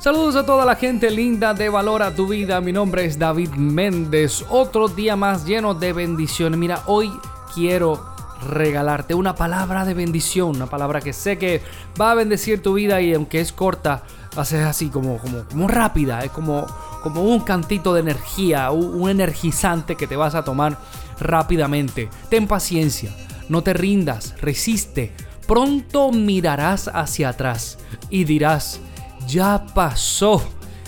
Saludos a toda la gente linda de Valora tu Vida. Mi nombre es David Méndez. Otro día más lleno de bendiciones. Mira, hoy quiero regalarte una palabra de bendición. Una palabra que sé que va a bendecir tu vida y aunque es corta, ser así como, como, como rápida. Es como, como un cantito de energía, un energizante que te vas a tomar rápidamente. Ten paciencia. No te rindas. Resiste. Pronto mirarás hacia atrás y dirás, ya pasó,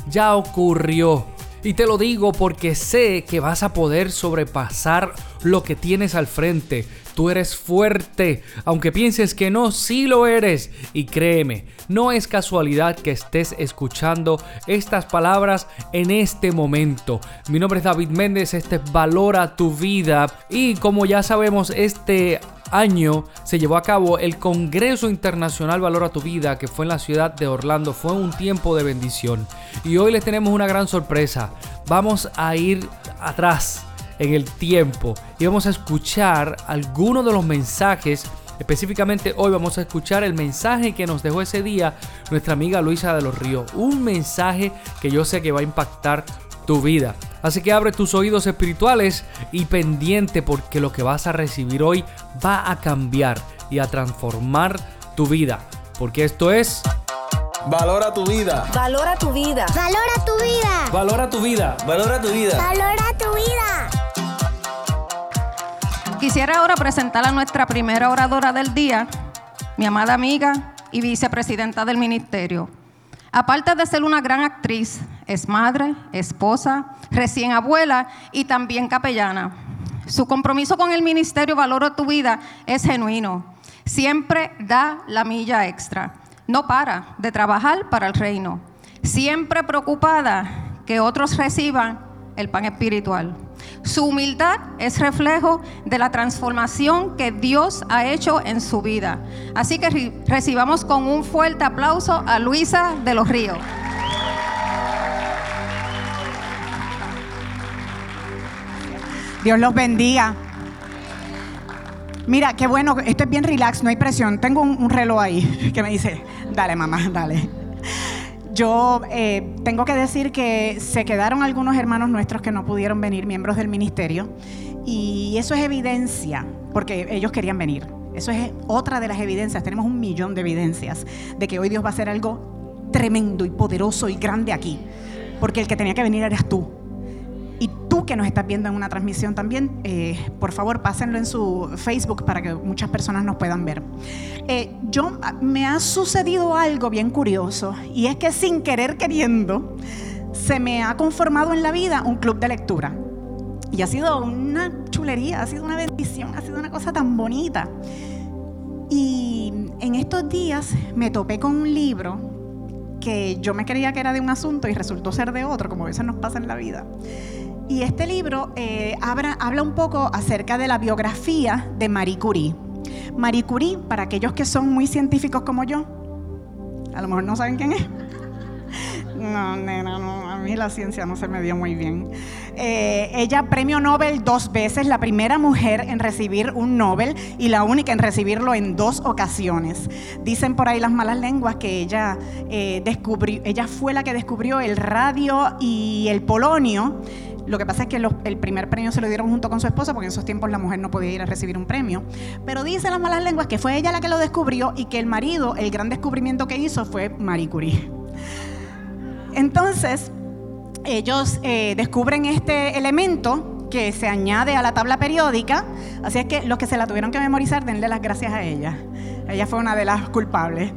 ya ocurrió. Y te lo digo porque sé que vas a poder sobrepasar lo que tienes al frente. Tú eres fuerte, aunque pienses que no, sí lo eres. Y créeme, no es casualidad que estés escuchando estas palabras en este momento. Mi nombre es David Méndez, este Valora tu vida. Y como ya sabemos, este año se llevó a cabo el Congreso Internacional Valora tu Vida, que fue en la ciudad de Orlando. Fue un tiempo de bendición. Y hoy les tenemos una gran sorpresa. Vamos a ir atrás en el tiempo y vamos a escuchar algunos de los mensajes. Específicamente hoy vamos a escuchar el mensaje que nos dejó ese día nuestra amiga Luisa de los Ríos. Un mensaje que yo sé que va a impactar tu vida. Así que abre tus oídos espirituales y pendiente porque lo que vas a recibir hoy va a cambiar y a transformar tu vida. Porque esto es... Valora tu vida. Valora tu vida. Valora tu vida. Valora tu vida. Valora tu vida. Valora tu vida. Quisiera ahora presentar a nuestra primera oradora del día, mi amada amiga y vicepresidenta del ministerio. Aparte de ser una gran actriz, es madre, esposa, recién abuela y también capellana. Su compromiso con el ministerio Valora tu vida es genuino. Siempre da la milla extra. No para de trabajar para el reino. Siempre preocupada que otros reciban el pan espiritual. Su humildad es reflejo de la transformación que Dios ha hecho en su vida. Así que recibamos con un fuerte aplauso a Luisa de los Ríos. Dios los bendiga. Mira, qué bueno, esto es bien relax, no hay presión. Tengo un, reloj ahí que me dice, dale mamá, dale. Yo eh, tengo que decir que se quedaron algunos hermanos nuestros que no pudieron venir, miembros del ministerio, y eso es evidencia, porque ellos querían venir. Eso es otra de las evidencias, tenemos un millón de evidencias de que hoy Dios va a hacer algo tremendo y poderoso y grande aquí, porque el que tenía que venir eras tú. Que nos estás viendo en una transmisión también, eh, por favor pásenlo en su Facebook para que muchas personas nos puedan ver. Eh, yo me ha sucedido algo bien curioso y es que sin querer queriendo se me ha conformado en la vida un club de lectura. Y ha sido una chulería, ha sido una bendición, ha sido una cosa tan bonita. Y en estos días me topé con un libro que yo me creía que era de un asunto y resultó ser de otro, como a veces nos pasa en la vida. Y este libro eh, habla, habla un poco acerca de la biografía de Marie Curie. Marie Curie, para aquellos que son muy científicos como yo, a lo mejor no saben quién es. No, nena, no, a mí la ciencia no se me dio muy bien. Eh, ella premio Nobel dos veces, la primera mujer en recibir un Nobel y la única en recibirlo en dos ocasiones. Dicen por ahí las malas lenguas que ella eh, descubrió, ella fue la que descubrió el radio y el polonio lo que pasa es que el primer premio se lo dieron junto con su esposa, porque en esos tiempos la mujer no podía ir a recibir un premio. Pero dicen las malas lenguas que fue ella la que lo descubrió y que el marido, el gran descubrimiento que hizo fue Marie Curie. Entonces, ellos eh, descubren este elemento que se añade a la tabla periódica, así es que los que se la tuvieron que memorizar, denle las gracias a ella. Ella fue una de las culpables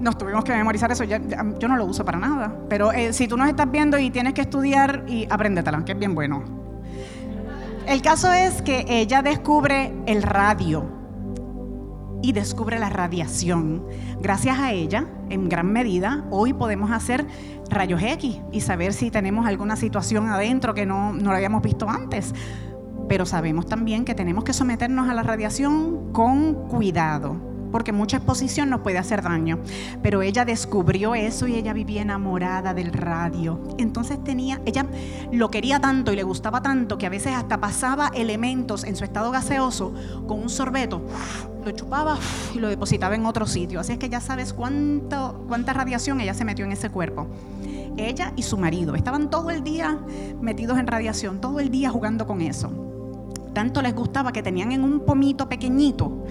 nos tuvimos que memorizar eso. yo no lo uso para nada. Pero eh, si tú nos estás viendo y tienes que estudiar, y apréndetela, que es bien bueno. El caso es que ella descubre el radio y descubre la radiación. Gracias a ella, en gran medida, hoy podemos hacer rayos X y saber si tenemos alguna situación adentro que no, no lo habíamos visto antes. Pero sabemos también que tenemos que someternos a la radiación con cuidado porque mucha exposición nos puede hacer daño. Pero ella descubrió eso y ella vivía enamorada del radio. Entonces tenía, ella lo quería tanto y le gustaba tanto que a veces hasta pasaba elementos en su estado gaseoso con un sorbeto, lo chupaba y lo depositaba en otro sitio. Así es que ya sabes cuánto, cuánta radiación ella se metió en ese cuerpo. Ella y su marido estaban todo el día metidos en radiación, todo el día jugando con eso. Tanto les gustaba que tenían en un pomito pequeñito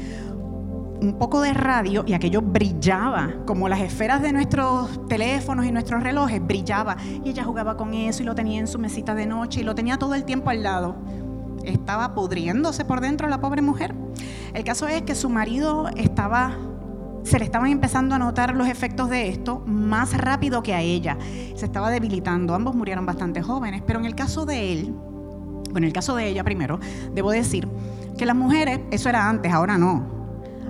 un poco de radio y aquello brillaba, como las esferas de nuestros teléfonos y nuestros relojes, brillaba. Y ella jugaba con eso y lo tenía en su mesita de noche y lo tenía todo el tiempo al lado. Estaba pudriéndose por dentro la pobre mujer. El caso es que su marido estaba se le estaban empezando a notar los efectos de esto más rápido que a ella. Se estaba debilitando. Ambos murieron bastante jóvenes, pero en el caso de él, bueno, en el caso de ella primero, debo decir que las mujeres, eso era antes, ahora no.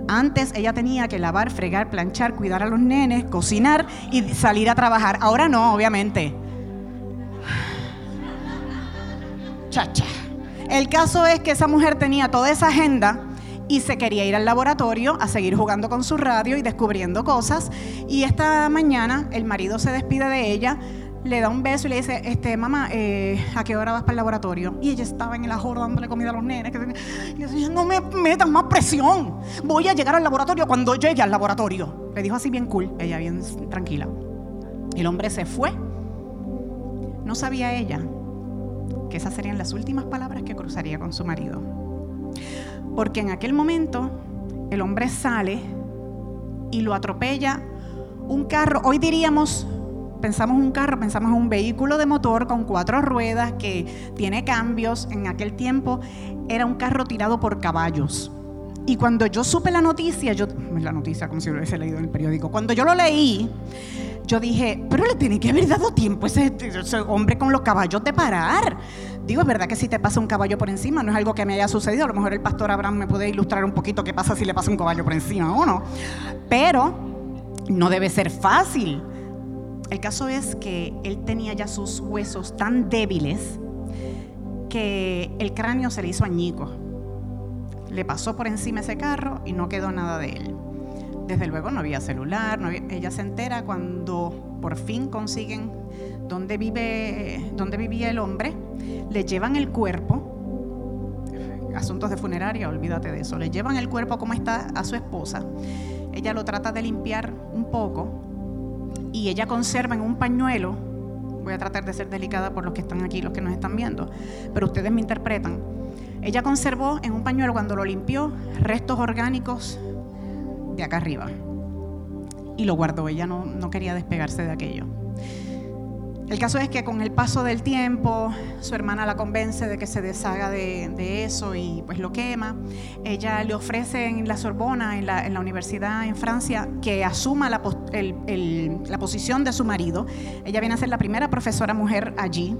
Antes ella tenía que lavar, fregar, planchar, cuidar a los nenes, cocinar y salir a trabajar. Ahora no, obviamente. Chacha. El caso es que esa mujer tenía toda esa agenda y se quería ir al laboratorio a seguir jugando con su radio y descubriendo cosas. Y esta mañana el marido se despide de ella, le da un beso y le dice, este, mamá, eh, ¿a qué hora vas para el laboratorio? Y ella estaba en el ajor dándole comida a los nenes. y yo decía, no me metas más presión. Voy a llegar al laboratorio cuando llegue al laboratorio. Le dijo así bien cool, ella bien tranquila. El hombre se fue. No sabía ella que esas serían las últimas palabras que cruzaría con su marido. Porque en aquel momento el hombre sale y lo atropella un carro. Hoy diríamos, pensamos un carro, pensamos en un vehículo de motor con cuatro ruedas que tiene cambios. En aquel tiempo era un carro tirado por caballos. Y cuando yo supe la noticia, yo, la noticia como si lo hubiese leído en el periódico, cuando yo lo leí, yo dije, pero le tiene que haber dado tiempo ese, ese hombre con los caballos de parar. Digo, es verdad que si te pasa un caballo por encima, no es algo que me haya sucedido. A lo mejor el pastor Abraham me puede ilustrar un poquito qué pasa si le pasa un caballo por encima o no. Pero no debe ser fácil. El caso es que él tenía ya sus huesos tan débiles que el cráneo se le hizo añico. Le pasó por encima ese carro y no quedó nada de él. Desde luego no había celular, ella se entera cuando por fin consiguen dónde, vive, dónde vivía el hombre, le llevan el cuerpo, asuntos de funeraria, olvídate de eso, le llevan el cuerpo como está a su esposa, ella lo trata de limpiar un poco y ella conserva en un pañuelo, voy a tratar de ser delicada por los que están aquí, los que nos están viendo, pero ustedes me interpretan, ella conservó en un pañuelo cuando lo limpió restos orgánicos de acá arriba. Y lo guardó, ella no, no quería despegarse de aquello. El caso es que con el paso del tiempo, su hermana la convence de que se deshaga de, eso y pues lo quema. Ella le ofrece en la Sorbona, en la, universidad en Francia, que asuma la, la posición de su marido. Ella viene a ser la primera profesora mujer allí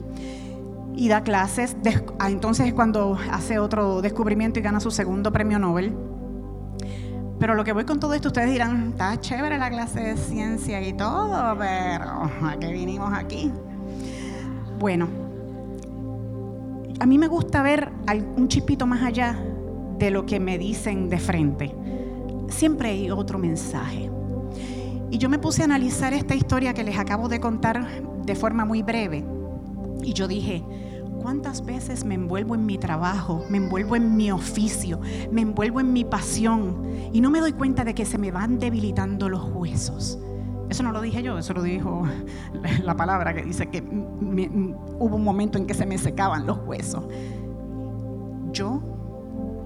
y da clases. Ah, entonces es cuando hace otro descubrimiento y gana su segundo premio Nobel. Pero lo que voy con todo esto, ustedes dirán, está chévere la clase de ciencia y todo, pero ¿a qué vinimos aquí? Bueno, a mí me gusta ver un chispito más allá de lo que me dicen de frente. Siempre hay otro mensaje. Y yo me puse a analizar esta historia que les acabo de contar de forma muy breve. Y yo dije, ¿Cuántas veces me envuelvo en mi trabajo, me envuelvo en mi oficio, me envuelvo en mi pasión y no me doy cuenta de que se me van debilitando los huesos? Eso no lo dije yo, eso lo dijo la palabra que dice que hubo un momento en que se me secaban los huesos. Yo,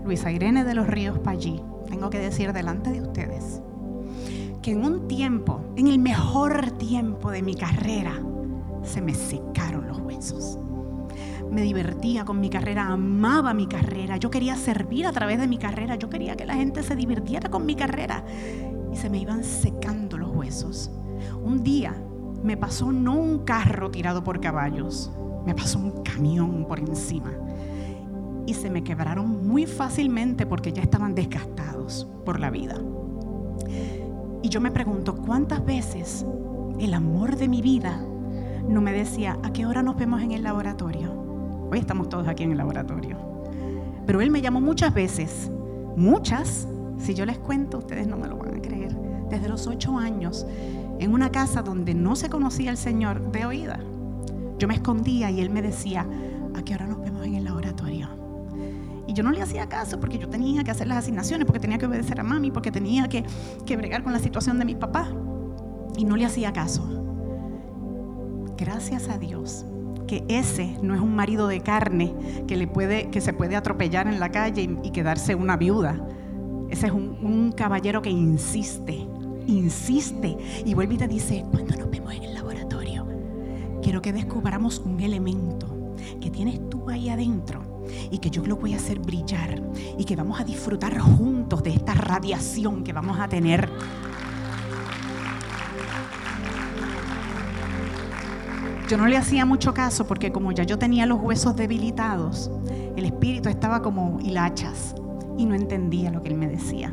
Luisa Irene de los Ríos Pallí, tengo que decir delante de ustedes que en un tiempo, en el mejor tiempo de mi carrera, se me secaron los huesos me divertía con mi carrera, amaba mi carrera, yo quería servir a través de mi carrera, yo quería que la gente se divirtiera con mi carrera y se me iban secando los huesos. Un día me pasó no un carro tirado por caballos, me pasó un camión por encima y se me quebraron muy fácilmente porque ya estaban desgastados por la vida. Y yo me pregunto, ¿cuántas veces el amor de mi vida no me decía, ¿a qué hora nos vemos en el laboratorio? Hoy estamos todos aquí en el laboratorio. Pero él me llamó muchas veces, muchas, Si yo les cuento, ustedes no me lo van a creer. Desde los ocho años, en una casa donde no se conocía el Señor de oída, yo me escondía y Él me decía, ¿a qué hora nos vemos en el laboratorio? Y yo no le hacía caso porque yo tenía que hacer las asignaciones, porque tenía que obedecer a mami, porque tenía que, que bregar con la situación de mi papá. Y no le hacía caso. Gracias a Dios que ese no es un marido de carne que, le puede, que se puede atropellar en la calle y, quedarse una viuda. Ese es un, un caballero que insiste, insiste y vuelve y te dice, ¿cuándo nos vemos en el laboratorio? Quiero que descubramos un elemento que tienes tú ahí adentro y que yo lo voy a hacer brillar y que vamos a disfrutar juntos de esta radiación que vamos a tener. Yo no le hacía mucho caso porque como ya yo tenía los huesos debilitados, el espíritu estaba como hilachas y no entendía lo que él me decía.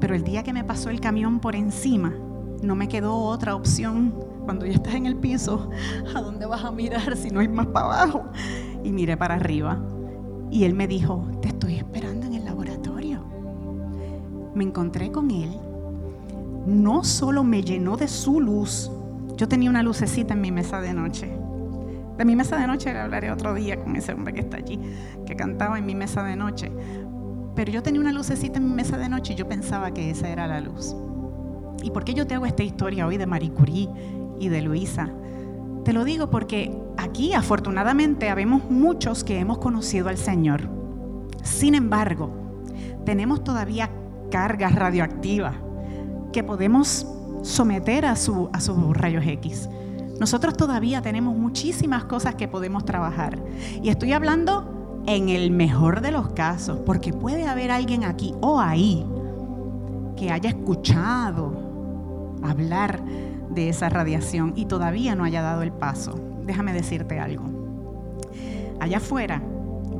Pero el día que me pasó el camión por encima, no me quedó otra opción. Cuando ya estás en el piso, ¿a dónde vas a mirar si no hay más para abajo? Y miré para arriba. Y él me dijo, te estoy esperando en el laboratorio. Me encontré con él. No solo me llenó de su luz, yo tenía una lucecita en mi mesa de noche. De mi mesa de noche le hablaré otro día con ese hombre que está allí, que cantaba en mi mesa de noche. Pero yo tenía una lucecita en mi mesa de noche y yo pensaba que esa era la luz. ¿Y por qué yo te hago esta historia hoy de Marie Curie y de Luisa? Te lo digo porque aquí afortunadamente habemos muchos que hemos conocido al Señor. Sin embargo, tenemos todavía cargas radioactivas que podemos someter a, su, a sus rayos X. Nosotros todavía tenemos muchísimas cosas que podemos trabajar. Y estoy hablando en el mejor de los casos, porque puede haber alguien aquí o ahí que haya escuchado hablar de esa radiación y todavía no haya dado el paso. Déjame decirte algo. Allá afuera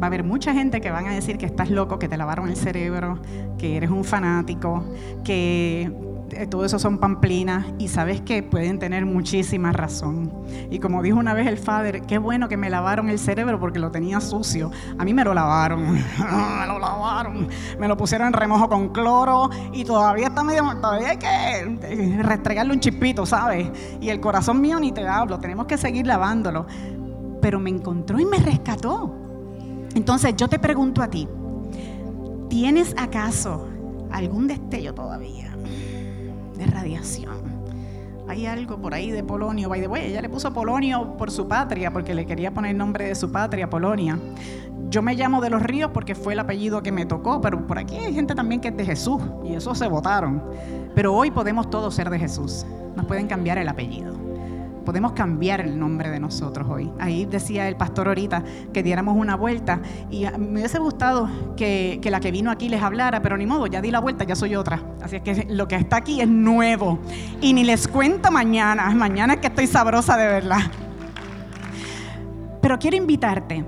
va a haber mucha gente que van a decir que estás loco, que te lavaron el cerebro, que eres un fanático, que todo eso son pamplinas y sabes que pueden tener muchísima razón. Y como dijo una vez el Father, qué bueno que me lavaron el cerebro porque lo tenía sucio. A mí me lo lavaron, me lo lavaron, me lo pusieron en remojo con cloro y todavía está medio, todavía hay que restregarle un chispito, ¿sabes? Y el corazón mío ni te hablo, tenemos que seguir lavándolo. Pero me encontró y me rescató. Entonces yo te pregunto a ti, ¿tienes acaso algún destello todavía? De radiación. Hay algo por ahí de Polonio, by the way, ella le puso Polonio por su patria, porque le quería poner el nombre de su patria, Polonia. Yo me llamo de los ríos porque fue el apellido que me tocó, pero por aquí hay gente también que es de Jesús, y eso se votaron. Pero hoy podemos todos ser de Jesús, nos pueden cambiar el apellido podemos cambiar el nombre de nosotros hoy. Ahí decía el pastor ahorita que diéramos una vuelta y me hubiese gustado que, que, la que vino aquí les hablara, pero ni modo, ya di la vuelta, ya soy otra. Así es que lo que está aquí es nuevo. Y ni les cuento mañana, mañana es que estoy sabrosa de verdad. Pero quiero invitarte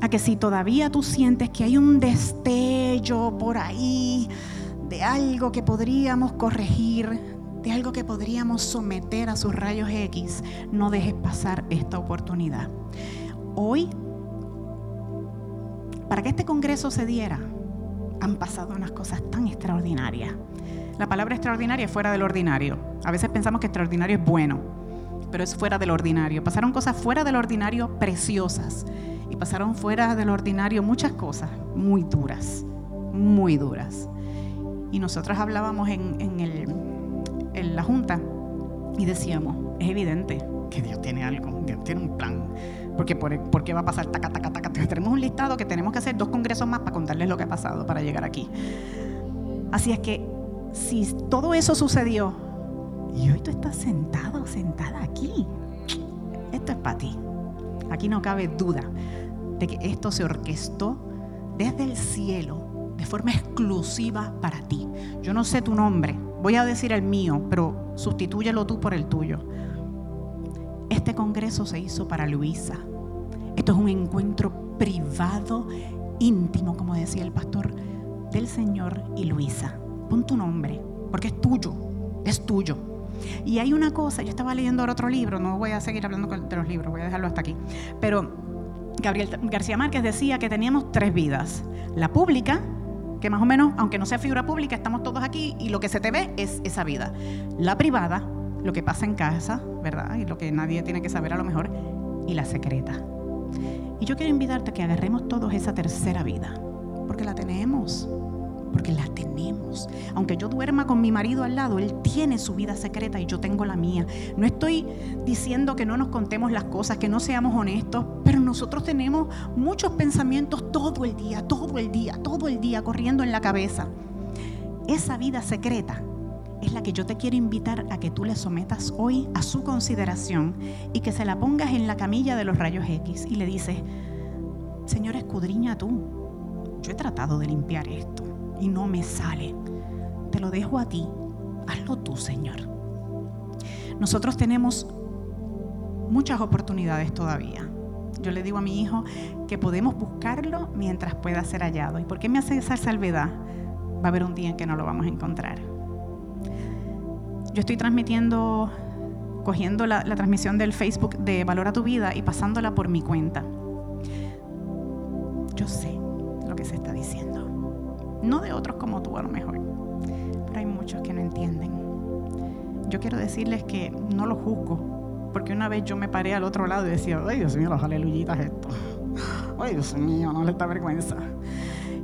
a que si todavía tú sientes que hay un destello por ahí de algo que podríamos corregir, de algo que podríamos someter a sus rayos X, no dejes pasar esta oportunidad. Hoy, para que este Congreso se diera, han pasado unas cosas tan extraordinarias. La palabra extraordinaria es fuera del ordinario. A veces pensamos que extraordinario es bueno, pero es fuera del ordinario. Pasaron cosas fuera del ordinario preciosas y pasaron fuera del ordinario muchas cosas muy duras, muy duras. Y nosotros hablábamos en, en el en la Junta y decíamos, es evidente que Dios tiene algo, Dios tiene un plan. Porque por, qué va a pasar taca, taca, taca, Tenemos un listado que tenemos que hacer dos congresos más para contarles lo que ha pasado para llegar aquí. Así es que si todo eso sucedió y hoy tú estás sentado, sentada aquí, esto es para ti. Aquí no cabe duda de que esto se orquestó desde el cielo de forma exclusiva para ti. Yo no sé tu nombre, Voy a decir el mío, pero sustitúyelo tú por el tuyo. Este congreso se hizo para Luisa. Esto es un encuentro privado, íntimo, como decía el pastor, del Señor y Luisa. Pon tu nombre, porque es tuyo, es tuyo. Y hay una cosa, yo estaba leyendo ahora otro libro, no voy a seguir hablando de los libros, voy a dejarlo hasta aquí. Pero Gabriel García Márquez decía que teníamos tres vidas, la pública, que más o menos, aunque no sea figura pública, estamos todos aquí y lo que se te ve es esa vida. La privada, lo que pasa en casa, ¿verdad? Y lo que nadie tiene que saber a lo mejor, y la secreta. Y yo quiero invitarte a que agarremos todos esa tercera vida, porque la tenemos porque la tenemos. Aunque yo duerma con mi marido al lado, él tiene su vida secreta y yo tengo la mía. No estoy diciendo que no nos contemos las cosas, que no seamos honestos, pero nosotros tenemos muchos pensamientos todo el día, todo el día, todo el día corriendo en la cabeza. Esa vida secreta es la que yo te quiero invitar a que tú le sometas hoy a su consideración y que se la pongas en la camilla de los rayos X y le dices, Señor, escudriña tú. Yo he tratado de limpiar esto y no me sale. Te lo dejo a ti. Hazlo tú, Señor. Nosotros tenemos muchas oportunidades todavía. Yo le digo a mi hijo que podemos buscarlo mientras pueda ser hallado. ¿Y por qué me hace esa salvedad? Va a haber un día en que no lo vamos a encontrar. Yo estoy transmitiendo, cogiendo la, transmisión del Facebook de Valora tu vida y pasándola por mi cuenta. Yo sé lo que se está diciendo. No de otros como tú a lo mejor, pero hay muchos que no entienden. Yo quiero decirles que no lo juzgo, porque una vez yo me paré al otro lado y decía, ay Dios mío, los aleluyitas esto. Ay Dios mío, no les da vergüenza.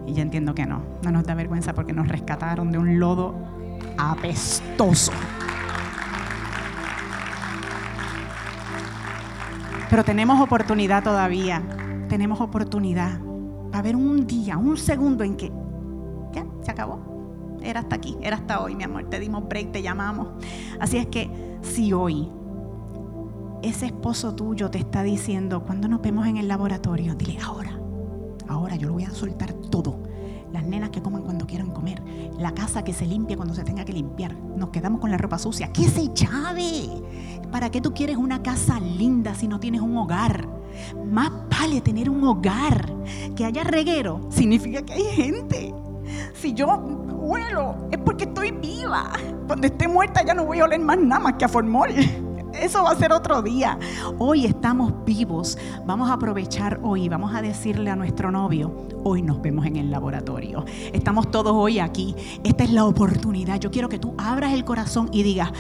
Y ya entiendo que no, no nos da vergüenza porque nos rescataron de un lodo apestoso. Pero tenemos oportunidad todavía, tenemos oportunidad. Va a haber un día, un segundo en que se acabó. Era hasta aquí, era hasta hoy, mi amor. Te dimos break, te llamamos. Así es que si hoy ese esposo tuyo te está diciendo, cuando nos vemos en el laboratorio, dile ahora, ahora yo lo voy a soltar todo. Las nenas que coman cuando quieran comer, la casa que se limpie cuando se tenga que limpiar, nos quedamos con la ropa sucia. ¿Qué se chave? ¿Para qué tú quieres una casa linda si no tienes un hogar? Más vale tener un hogar. Que haya reguero significa que hay gente. Si yo huelo, es porque estoy viva. Cuando esté muerta ya no voy a oler más nada más que a formol. Eso va a ser otro día. Hoy estamos vivos. Vamos a aprovechar hoy. Vamos a decirle a nuestro novio, hoy nos vemos en el laboratorio. Estamos todos hoy aquí. Esta es la oportunidad. Yo quiero que tú abras el corazón y digas,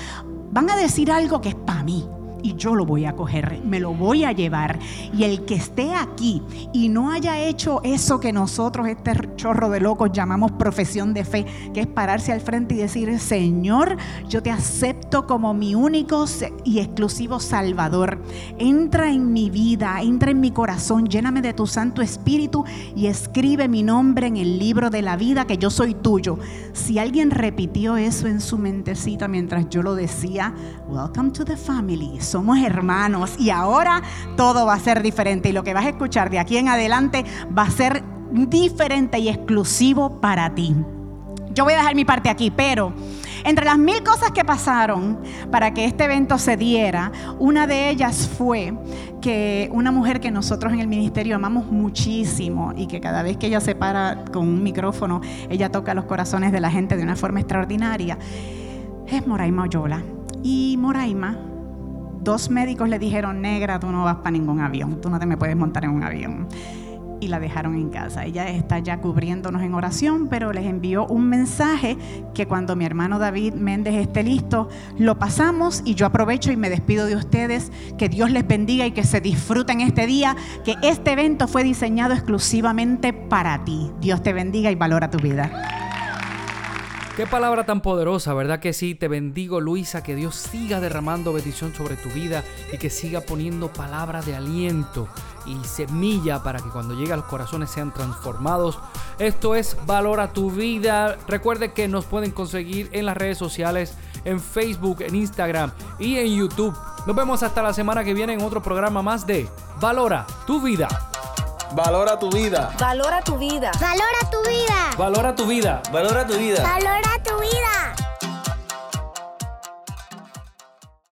van a decir algo que es para mí y yo lo voy a coger, me lo voy a llevar. Y el que esté aquí y no haya hecho eso que nosotros, este chorro de locos, llamamos profesión de fe, que es pararse al frente y decir, Señor, yo te acepto como mi único y exclusivo Salvador. Entra en mi vida, entra en mi corazón, lléname de tu Santo Espíritu y escribe mi nombre en el libro de la vida, que yo soy tuyo. Si alguien repitió eso en su mentecita mientras yo lo decía, welcome to the family somos hermanos y ahora todo va a ser diferente y lo que vas a escuchar de aquí en adelante va a ser diferente y exclusivo para ti. Yo voy a dejar mi parte aquí, pero entre las mil cosas que pasaron para que este evento se diera, una de ellas fue que una mujer que nosotros en el ministerio amamos muchísimo y que cada vez que ella se para con un micrófono, ella toca los corazones de la gente de una forma extraordinaria, es Moraima Oyola. Y Moraima dos médicos le dijeron, negra, tú no vas para ningún avión, tú no te me puedes montar en un avión. Y la dejaron en casa. Ella está ya cubriéndonos en oración, pero les envió un mensaje que cuando mi hermano David Méndez esté listo, lo pasamos y yo aprovecho y me despido de ustedes. Que Dios les bendiga y que se disfruten este día, que este evento fue diseñado exclusivamente para ti. Dios te bendiga y valora tu vida. Qué palabra tan poderosa, ¿verdad que sí? Te bendigo, Luisa, que Dios siga derramando bendición sobre tu vida y que siga poniendo palabra de aliento y semilla para que cuando llegue a los corazones sean transformados. Esto es Valora tu vida. Recuerde que nos pueden conseguir en las redes sociales, en Facebook, en Instagram y en YouTube. Nos vemos hasta la semana que viene en otro programa más de Valora tu vida. Valora tu vida. Valora tu vida. Valora tu vida. Valora tu vida. Valora tu vida. Valora tu vida.